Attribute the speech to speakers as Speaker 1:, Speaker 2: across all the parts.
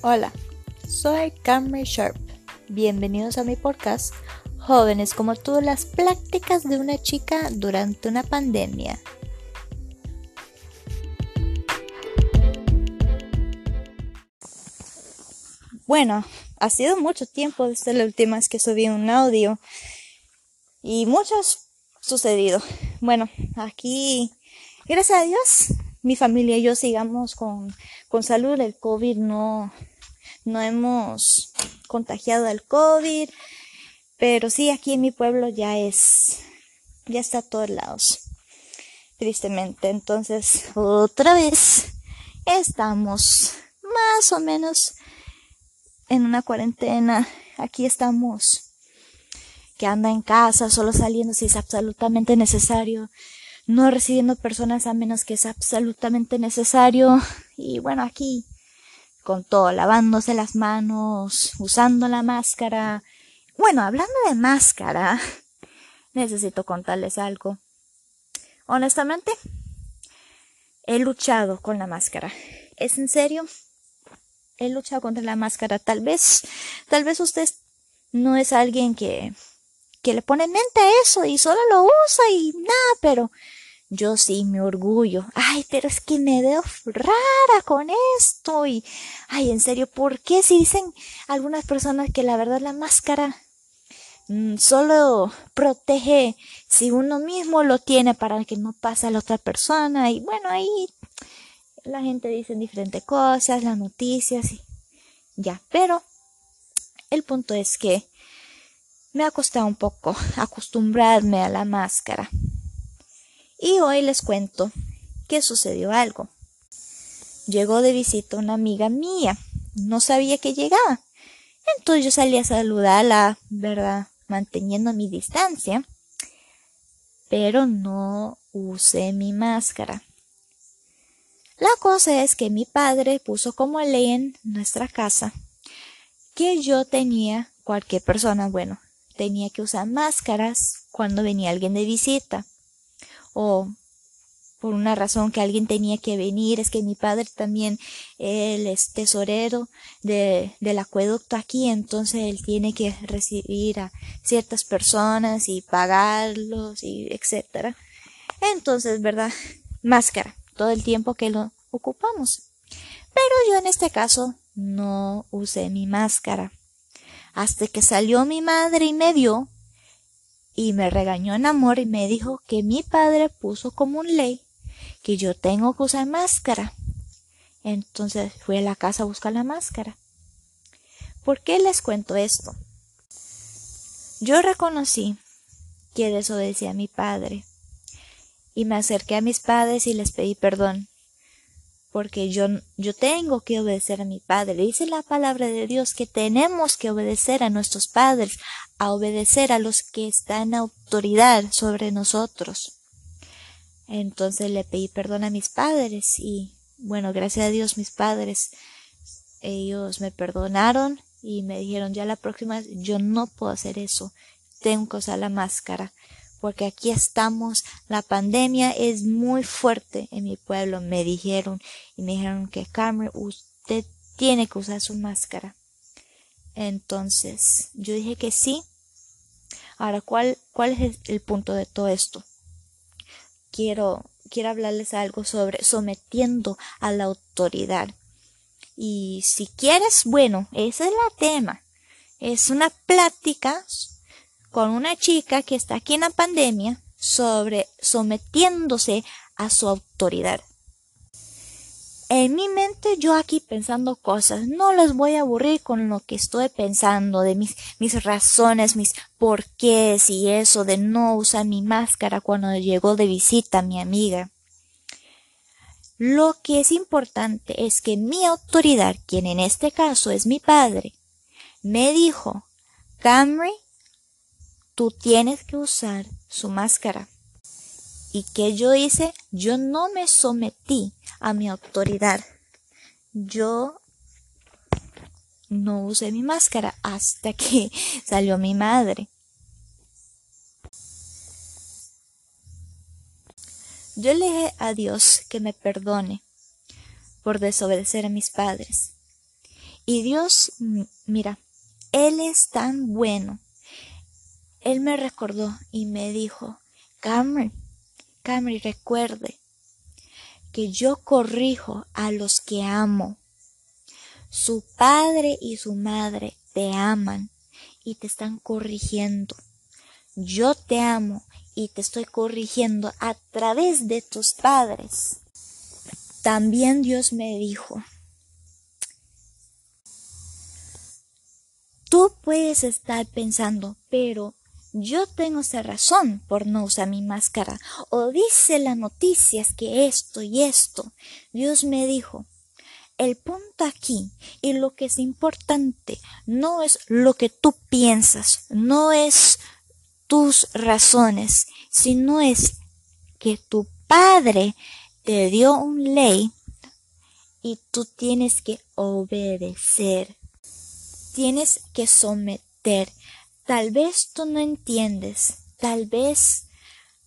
Speaker 1: Hola, soy Camry Sharp. Bienvenidos a mi podcast Jóvenes como tú, las prácticas de una chica durante una pandemia. Bueno, ha sido mucho tiempo desde la última vez que subí un audio y mucho ha sucedido. Bueno, aquí, gracias a Dios, mi familia y yo sigamos con, con salud. El COVID no, no hemos contagiado al COVID, pero sí aquí en mi pueblo ya es, ya está a todos lados, tristemente. Entonces, otra vez estamos más o menos en una cuarentena. Aquí estamos que anda en casa, solo saliendo si es absolutamente necesario, no recibiendo personas a menos que es absolutamente necesario. Y bueno, aquí con todo, lavándose las manos, usando la máscara. Bueno, hablando de máscara, necesito contarles algo. Honestamente, he luchado con la máscara. ¿Es en serio? He luchado contra la máscara. Tal vez, tal vez usted no es alguien que, que le pone mente a eso y solo lo usa y nada, pero yo sí me orgullo. Ay, pero es que me veo rara con esto. Y, ay, en serio, ¿por qué si dicen algunas personas que la verdad la máscara mm, solo protege si uno mismo lo tiene para que no pase a la otra persona? Y bueno, ahí la gente dice diferentes cosas, las noticias y ya. Pero el punto es que me ha costado un poco acostumbrarme a la máscara. Y hoy les cuento que sucedió algo. Llegó de visita una amiga mía. No sabía que llegaba. Entonces yo salí a saludarla, ¿verdad? Manteniendo mi distancia. Pero no usé mi máscara. La cosa es que mi padre puso como ley en nuestra casa que yo tenía, cualquier persona, bueno, tenía que usar máscaras cuando venía alguien de visita o por una razón que alguien tenía que venir, es que mi padre también, él es tesorero de, del acueducto aquí, entonces él tiene que recibir a ciertas personas y pagarlos y etcétera. Entonces, ¿verdad? Máscara, todo el tiempo que lo ocupamos. Pero yo en este caso no usé mi máscara. Hasta que salió mi madre y me vio y me regañó en amor y me dijo que mi padre puso como un ley que yo tengo que usar máscara. Entonces fui a la casa a buscar la máscara. ¿Por qué les cuento esto? Yo reconocí que desobedecí a mi padre y me acerqué a mis padres y les pedí perdón porque yo, yo tengo que obedecer a mi padre. Dice la palabra de Dios que tenemos que obedecer a nuestros padres, a obedecer a los que están en autoridad sobre nosotros. Entonces le pedí perdón a mis padres y bueno, gracias a Dios mis padres, ellos me perdonaron y me dijeron ya la próxima yo no puedo hacer eso, tengo que usar la máscara porque aquí estamos, la pandemia es muy fuerte en mi pueblo, me dijeron, y me dijeron que Carmen, usted tiene que usar su máscara. Entonces, yo dije que sí. Ahora, ¿cuál, cuál es el punto de todo esto? Quiero, quiero hablarles algo sobre sometiendo a la autoridad. Y si quieres, bueno, ese es el tema. Es una plática con una chica que está aquí en la pandemia sobre sometiéndose a su autoridad. En mi mente yo aquí pensando cosas, no les voy a aburrir con lo que estoy pensando, de mis, mis razones, mis porqués y eso de no usar mi máscara cuando llegó de visita mi amiga. Lo que es importante es que mi autoridad, quien en este caso es mi padre, me dijo, Camry, tú tienes que usar su máscara. ¿Y qué yo hice? Yo no me sometí a mi autoridad. Yo no usé mi máscara hasta que salió mi madre. Yo le dije a Dios que me perdone por desobedecer a mis padres Y Dios, mira, Él es tan bueno. Él me recordó y me dijo, Cameron, Cameron, recuerde que yo corrijo a los que amo. Su padre y su madre te aman y te están corrigiendo. Yo te amo y te estoy corrigiendo a través de tus padres. También Dios me dijo, tú puedes estar pensando, pero yo tengo esa razón por no usar mi máscara. O dice las noticias que esto y esto. Dios me dijo, el punto aquí y lo que es importante no es lo que tú piensas, no es tus razones, sino es que tu padre te dio un ley y tú tienes que obedecer, tienes que someter. Tal vez tú no entiendes, tal vez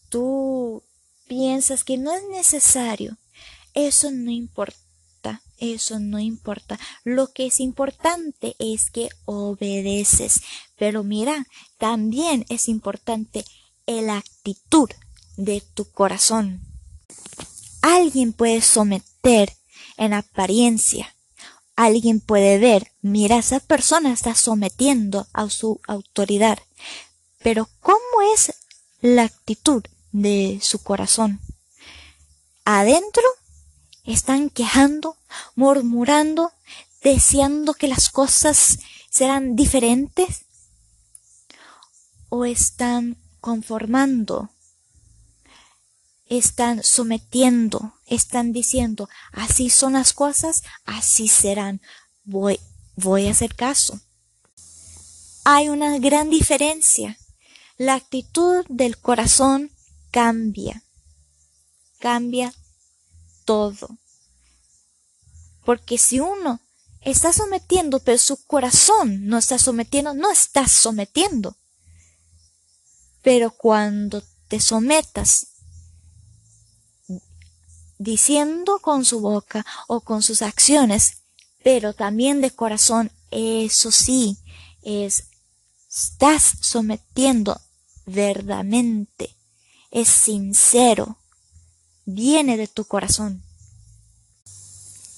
Speaker 1: tú piensas que no es necesario. Eso no importa, eso no importa. Lo que es importante es que obedeces. Pero mira, también es importante la actitud de tu corazón. Alguien puede someter en apariencia. Alguien puede ver, mira, esa persona está sometiendo a su autoridad. Pero ¿cómo es la actitud de su corazón? Adentro están quejando, murmurando, deseando que las cosas serán diferentes o están conformando están sometiendo, están diciendo, así son las cosas, así serán, voy, voy a hacer caso. Hay una gran diferencia. La actitud del corazón cambia, cambia todo. Porque si uno está sometiendo, pero su corazón no está sometiendo, no está sometiendo. Pero cuando te sometas diciendo con su boca o con sus acciones, pero también de corazón, eso sí, es, estás sometiendo verdaderamente, es sincero, viene de tu corazón.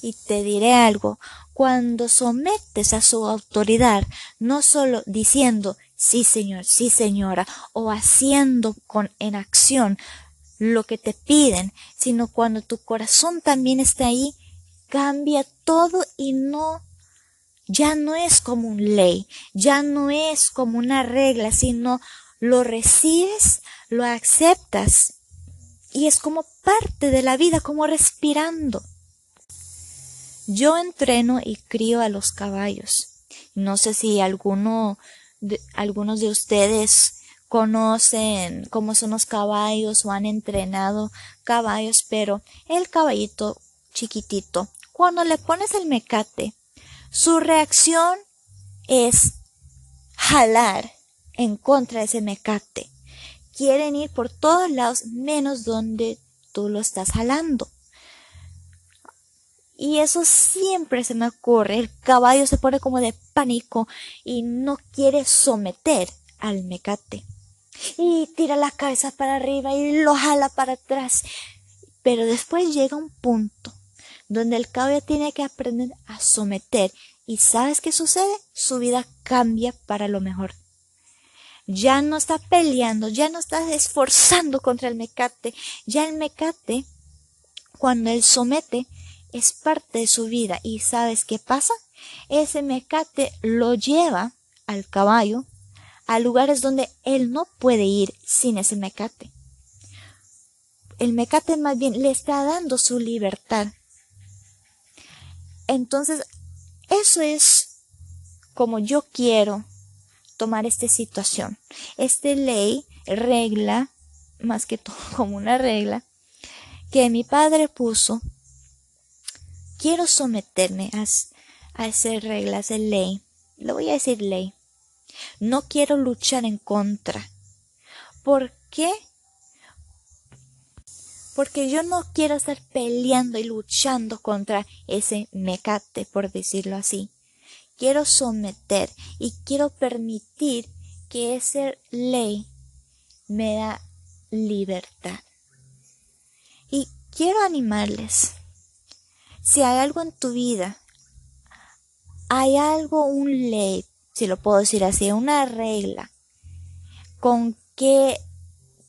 Speaker 1: Y te diré algo, cuando sometes a su autoridad, no solo diciendo sí señor, sí señora, o haciendo con en acción lo que te piden, sino cuando tu corazón también está ahí, cambia todo y no, ya no es como un ley, ya no es como una regla, sino lo recibes, lo aceptas y es como parte de la vida, como respirando. Yo entreno y crío a los caballos. No sé si alguno de, algunos de ustedes conocen cómo son los caballos o han entrenado caballos, pero el caballito chiquitito, cuando le pones el mecate, su reacción es jalar en contra de ese mecate. Quieren ir por todos lados menos donde tú lo estás jalando. Y eso siempre se me ocurre. El caballo se pone como de pánico y no quiere someter al mecate y tira la cabeza para arriba y lo jala para atrás. Pero después llega un punto donde el caballo tiene que aprender a someter y ¿sabes qué sucede? Su vida cambia para lo mejor. Ya no está peleando, ya no está esforzando contra el mecate, ya el mecate, cuando él somete, es parte de su vida y ¿sabes qué pasa? Ese mecate lo lleva al caballo a lugares donde él no puede ir sin ese mecate. El mecate más bien le está dando su libertad. Entonces, eso es como yo quiero tomar esta situación. Esta ley, regla, más que todo como una regla, que mi padre puso, quiero someterme a, a esas reglas de ley. Le voy a decir ley. No quiero luchar en contra. ¿Por qué? Porque yo no quiero estar peleando y luchando contra ese mecate, por decirlo así. quiero someter y quiero permitir que esa ley me da libertad. Y quiero animarles. Si hay algo en tu vida, hay algo, un ley, si lo puedo decir así, una regla con que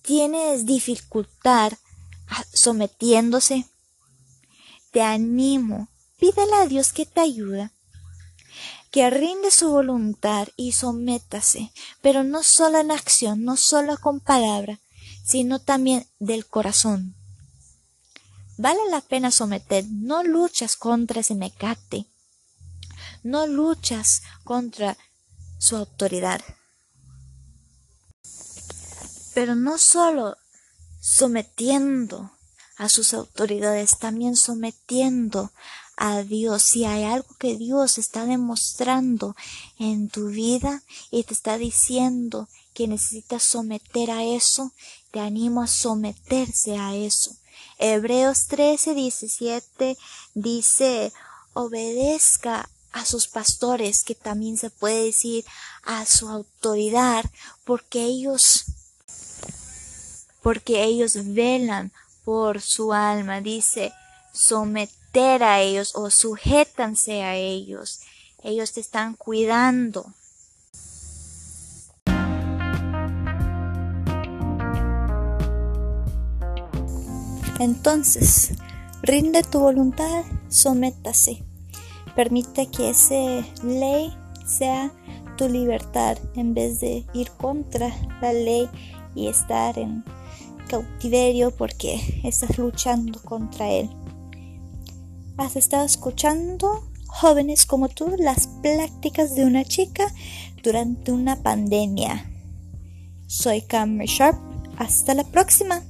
Speaker 1: tienes dificultad sometiéndose, te animo, pídele a Dios que te ayude, que rinde su voluntad y sométase, pero no solo en acción, no solo con palabra, sino también del corazón. Vale la pena someter, no luchas contra ese mecate, no luchas contra su autoridad. Pero no solo sometiendo a sus autoridades, también sometiendo a Dios. Si hay algo que Dios está demostrando en tu vida y te está diciendo que necesitas someter a eso, te animo a someterse a eso. Hebreos 13, 17 dice, obedezca a sus pastores, que también se puede decir a su autoridad, porque ellos porque ellos velan por su alma, dice, someter a ellos o sujétanse a ellos. Ellos te están cuidando. Entonces, rinde tu voluntad, sométase. Permite que esa ley sea tu libertad en vez de ir contra la ley y estar en cautiverio porque estás luchando contra él. Has estado escuchando, jóvenes como tú, las prácticas de una chica durante una pandemia. Soy Cameron Sharp. Hasta la próxima.